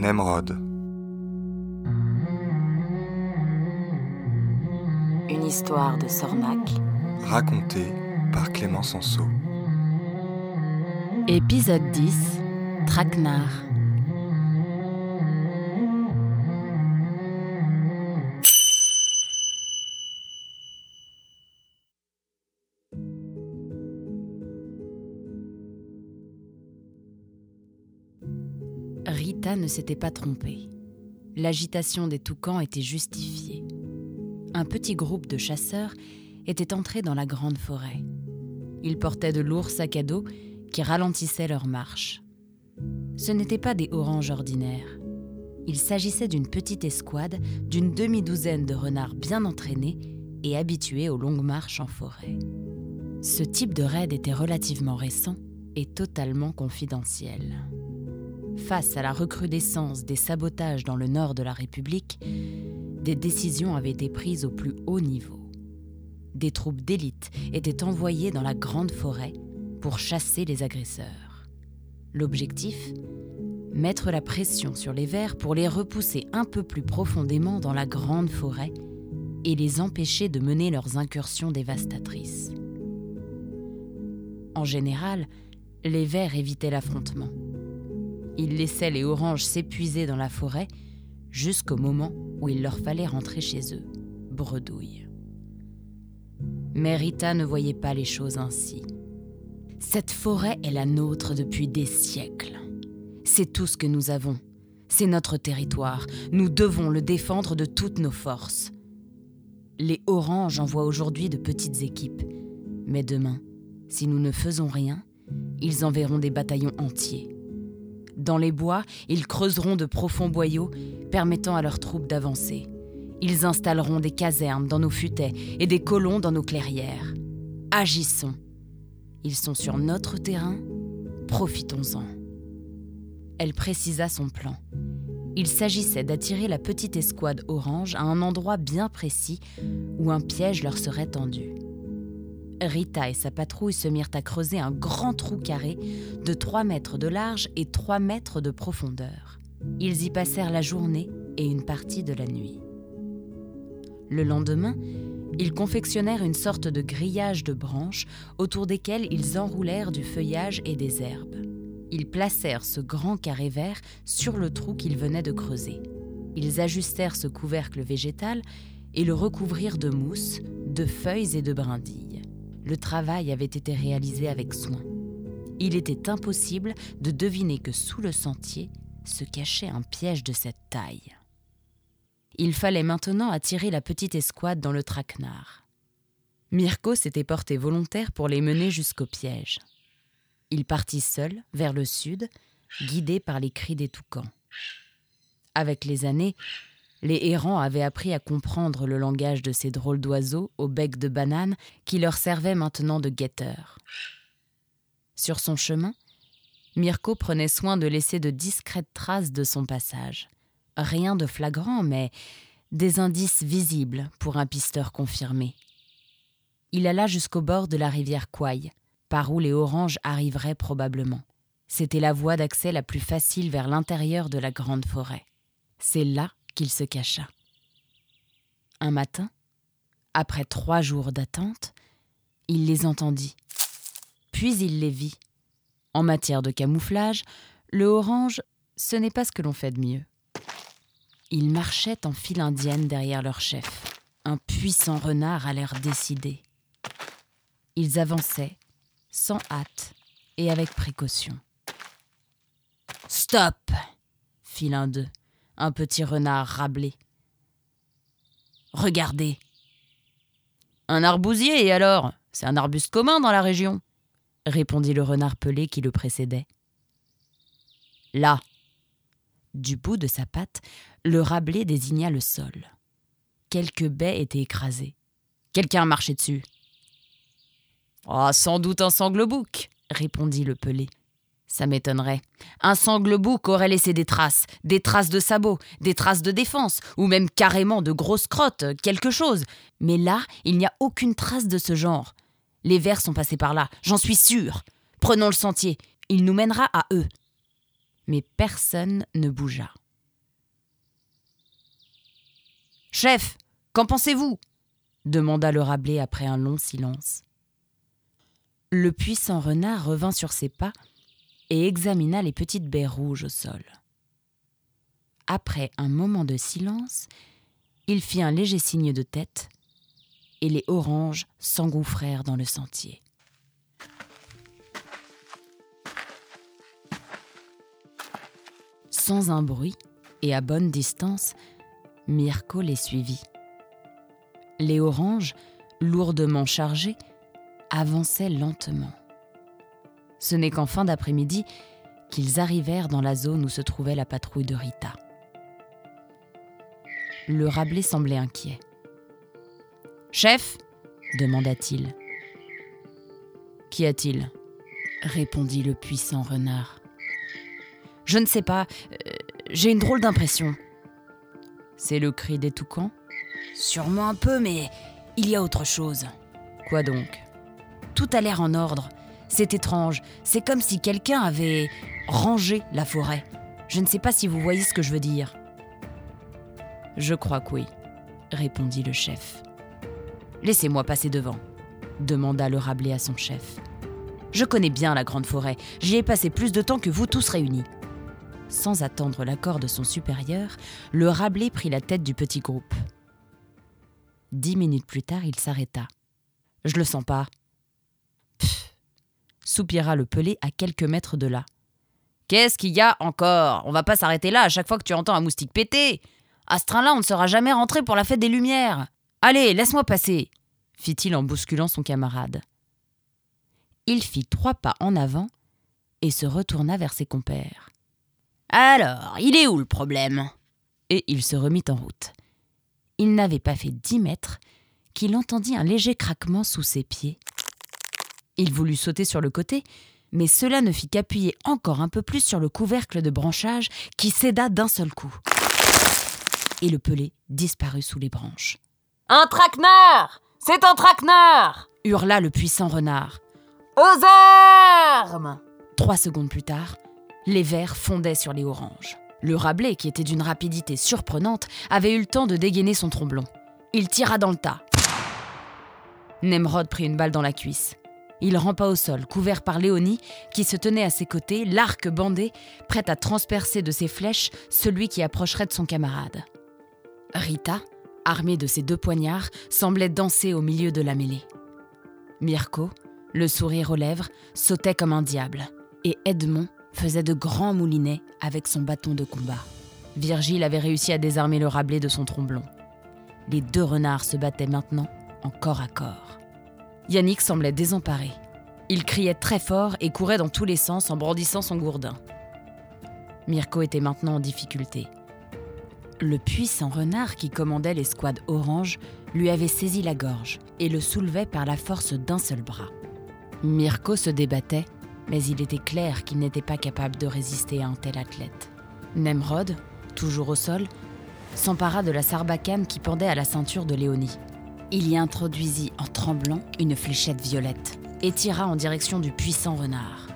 Nemrod. Une histoire de Sornac. Racontée par Clément Sanso. Épisode 10 Traquenard. Ne s'était pas trompée. L'agitation des toucans était justifiée. Un petit groupe de chasseurs était entré dans la grande forêt. Ils portaient de lourds sacs à dos qui ralentissaient leur marche. Ce n'étaient pas des oranges ordinaires. Il s'agissait d'une petite escouade d'une demi-douzaine de renards bien entraînés et habitués aux longues marches en forêt. Ce type de raid était relativement récent et totalement confidentiel. Face à la recrudescence des sabotages dans le nord de la République, des décisions avaient été prises au plus haut niveau. Des troupes d'élite étaient envoyées dans la grande forêt pour chasser les agresseurs. L'objectif? Mettre la pression sur les vers pour les repousser un peu plus profondément dans la grande forêt et les empêcher de mener leurs incursions dévastatrices. En général, les vers évitaient l'affrontement. Ils laissaient les oranges s'épuiser dans la forêt jusqu'au moment où il leur fallait rentrer chez eux, bredouille. Mais Rita ne voyait pas les choses ainsi. Cette forêt est la nôtre depuis des siècles. C'est tout ce que nous avons. C'est notre territoire. Nous devons le défendre de toutes nos forces. Les oranges envoient aujourd'hui de petites équipes. Mais demain, si nous ne faisons rien, ils enverront des bataillons entiers. Dans les bois, ils creuseront de profonds boyaux permettant à leurs troupes d'avancer. Ils installeront des casernes dans nos futaies et des colons dans nos clairières. Agissons. Ils sont sur notre terrain, profitons-en. Elle précisa son plan. Il s'agissait d'attirer la petite escouade orange à un endroit bien précis où un piège leur serait tendu. Rita et sa patrouille se mirent à creuser un grand trou carré de 3 mètres de large et 3 mètres de profondeur. Ils y passèrent la journée et une partie de la nuit. Le lendemain, ils confectionnèrent une sorte de grillage de branches autour desquelles ils enroulèrent du feuillage et des herbes. Ils placèrent ce grand carré vert sur le trou qu'ils venaient de creuser. Ils ajustèrent ce couvercle végétal et le recouvrirent de mousse, de feuilles et de brindilles. Le travail avait été réalisé avec soin. Il était impossible de deviner que sous le sentier se cachait un piège de cette taille. Il fallait maintenant attirer la petite escouade dans le traquenard. Mirko s'était porté volontaire pour les mener jusqu'au piège. Il partit seul, vers le sud, guidé par les cris des toucans. Avec les années, les errants avaient appris à comprendre le langage de ces drôles d'oiseaux au bec de banane qui leur servaient maintenant de guetteurs. Sur son chemin, Mirko prenait soin de laisser de discrètes traces de son passage. Rien de flagrant, mais des indices visibles pour un pisteur confirmé. Il alla jusqu'au bord de la rivière Kouaï, par où les oranges arriveraient probablement. C'était la voie d'accès la plus facile vers l'intérieur de la grande forêt. C'est là qu'il se cacha. Un matin, après trois jours d'attente, il les entendit. Puis il les vit. En matière de camouflage, le orange, ce n'est pas ce que l'on fait de mieux. Ils marchaient en file indienne derrière leur chef, un puissant renard à l'air décidé. Ils avançaient, sans hâte et avec précaution. Stop fit l'un d'eux, un petit renard rablé. Regardez. Un arbousier, et alors? C'est un arbuste commun dans la région répondit le renard pelé qui le précédait. Là. Du bout de sa patte, le rablé désigna le sol. Quelques baies étaient écrasées. Quelqu'un marchait dessus. Ah, sans doute un sanglebouc, répondit le pelé. Ça m'étonnerait. Un sanglebouc aurait laissé des traces, des traces de sabots, des traces de défense, ou même carrément de grosses crottes, quelque chose. Mais là, il n'y a aucune trace de ce genre. Les vers sont passés par là, j'en suis sûr. Prenons le sentier, il nous mènera à eux. Mais personne ne bougea. Chef, qu'en pensez-vous? demanda le Rabelais après un long silence. Le puissant renard revint sur ses pas et examina les petites baies rouges au sol. Après un moment de silence, il fit un léger signe de tête et les oranges s'engouffrèrent dans le sentier. Sans un bruit et à bonne distance, Mirko les suivit. Les oranges, lourdement chargées, avançaient lentement. Ce n'est qu'en fin d'après-midi qu'ils arrivèrent dans la zone où se trouvait la patrouille de Rita. Le Rabelais semblait inquiet. Chef demanda-t-il. Qu'y a-t-il? répondit le puissant renard. Je ne sais pas, euh, j'ai une drôle d'impression. C'est le cri des toucans Sûrement un peu, mais il y a autre chose. Quoi donc? Tout a l'air en ordre. C'est étrange. C'est comme si quelqu'un avait rangé la forêt. Je ne sais pas si vous voyez ce que je veux dire. Je crois que oui, répondit le chef. Laissez-moi passer devant, demanda le Rabelais à son chef. Je connais bien la grande forêt, j'y ai passé plus de temps que vous tous réunis. Sans attendre l'accord de son supérieur, le Rabelais prit la tête du petit groupe. Dix minutes plus tard, il s'arrêta. Je le sens pas. Soupira le pelé à quelques mètres de là. Qu'est-ce qu'il y a encore? On va pas s'arrêter là à chaque fois que tu entends un moustique péter. À ce train-là, on ne sera jamais rentré pour la fête des Lumières. Allez, laisse-moi passer, fit-il en bousculant son camarade. Il fit trois pas en avant et se retourna vers ses compères. Alors, il est où le problème? Et il se remit en route. Il n'avait pas fait dix mètres qu'il entendit un léger craquement sous ses pieds. Il voulut sauter sur le côté, mais cela ne fit qu'appuyer encore un peu plus sur le couvercle de branchage qui céda d'un seul coup. Et le pelé disparut sous les branches. Un traquenard C'est un traquenard hurla le puissant renard. Aux armes Trois secondes plus tard, les verts fondaient sur les oranges. Le Rabelais, qui était d'une rapidité surprenante, avait eu le temps de dégainer son tromblon. Il tira dans le tas. Nemrod prit une balle dans la cuisse. Il rampa au sol, couvert par Léonie, qui se tenait à ses côtés, l'arc bandé, prête à transpercer de ses flèches celui qui approcherait de son camarade. Rita, armé de ses deux poignards, semblait danser au milieu de la mêlée. Mirko, le sourire aux lèvres, sautait comme un diable, et Edmond faisait de grands moulinets avec son bâton de combat. Virgile avait réussi à désarmer le Rabelais de son tromblon. Les deux renards se battaient maintenant en corps à corps. Yannick semblait désemparé. Il criait très fort et courait dans tous les sens en brandissant son gourdin. Mirko était maintenant en difficulté. Le puissant renard qui commandait l'escouade orange lui avait saisi la gorge et le soulevait par la force d'un seul bras. Mirko se débattait, mais il était clair qu'il n'était pas capable de résister à un tel athlète. Nemrod, toujours au sol, s'empara de la sarbacane qui pendait à la ceinture de Léonie. Il y introduisit en tremblant une fléchette violette et tira en direction du puissant renard.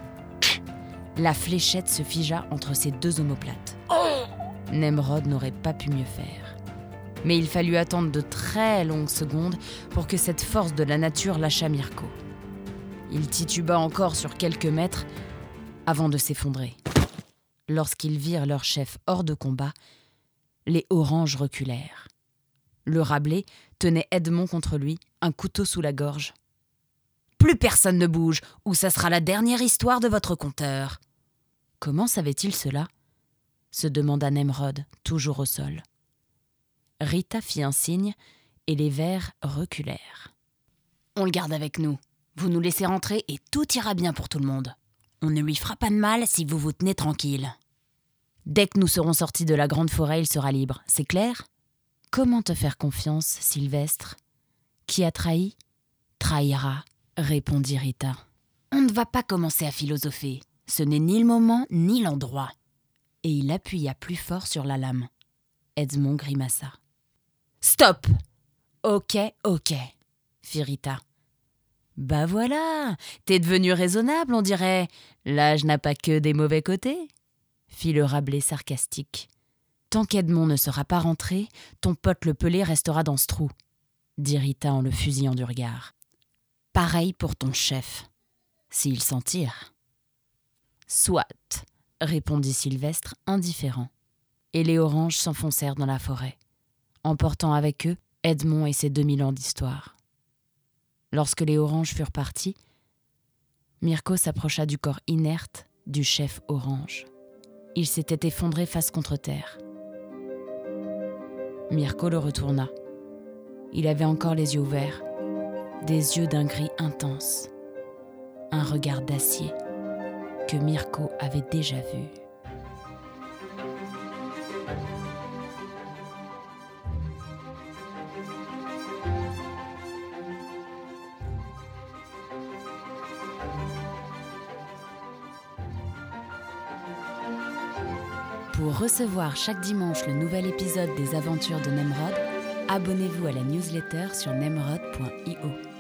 La fléchette se figea entre ses deux omoplates. Nemrod n'aurait pas pu mieux faire. Mais il fallut attendre de très longues secondes pour que cette force de la nature lâchât Mirko. Il tituba encore sur quelques mètres avant de s'effondrer. Lorsqu'ils virent leur chef hors de combat, les oranges reculèrent. Le Rabelais tenait Edmond contre lui, un couteau sous la gorge. Plus personne ne bouge, ou ça sera la dernière histoire de votre conteur. Comment savait-il cela? se demanda Nemrod, toujours au sol. Rita fit un signe et les vers reculèrent. On le garde avec nous. Vous nous laissez rentrer et tout ira bien pour tout le monde. On ne lui fera pas de mal si vous vous tenez tranquille. Dès que nous serons sortis de la grande forêt, il sera libre, c'est clair? Comment te faire confiance, Sylvestre? Qui a trahi? Trahira, répondit Rita. On ne va pas commencer à philosopher. Ce n'est ni le moment ni l'endroit et il appuya plus fort sur la lame. Edmond grimaça. Stop Ok, ok, fit Rita. Bah voilà, t'es devenu raisonnable, on dirait. L'âge n'a pas que des mauvais côtés, fit le Rabelais sarcastique. Tant qu'Edmond ne sera pas rentré, ton pote le pelé restera dans ce trou, dit Rita en le fusillant du regard. Pareil pour ton chef, s'il s'en tire. Soit, répondit Sylvestre, indifférent. Et les oranges s'enfoncèrent dans la forêt, emportant avec eux Edmond et ses deux mille ans d'histoire. Lorsque les oranges furent partis, Mirko s'approcha du corps inerte du chef orange. Il s'était effondré face contre terre. Mirko le retourna. Il avait encore les yeux ouverts, des yeux d'un gris intense, un regard d'acier que Mirko avait déjà vu. Pour recevoir chaque dimanche le nouvel épisode des aventures de Nemrod, abonnez-vous à la newsletter sur nemrod.io.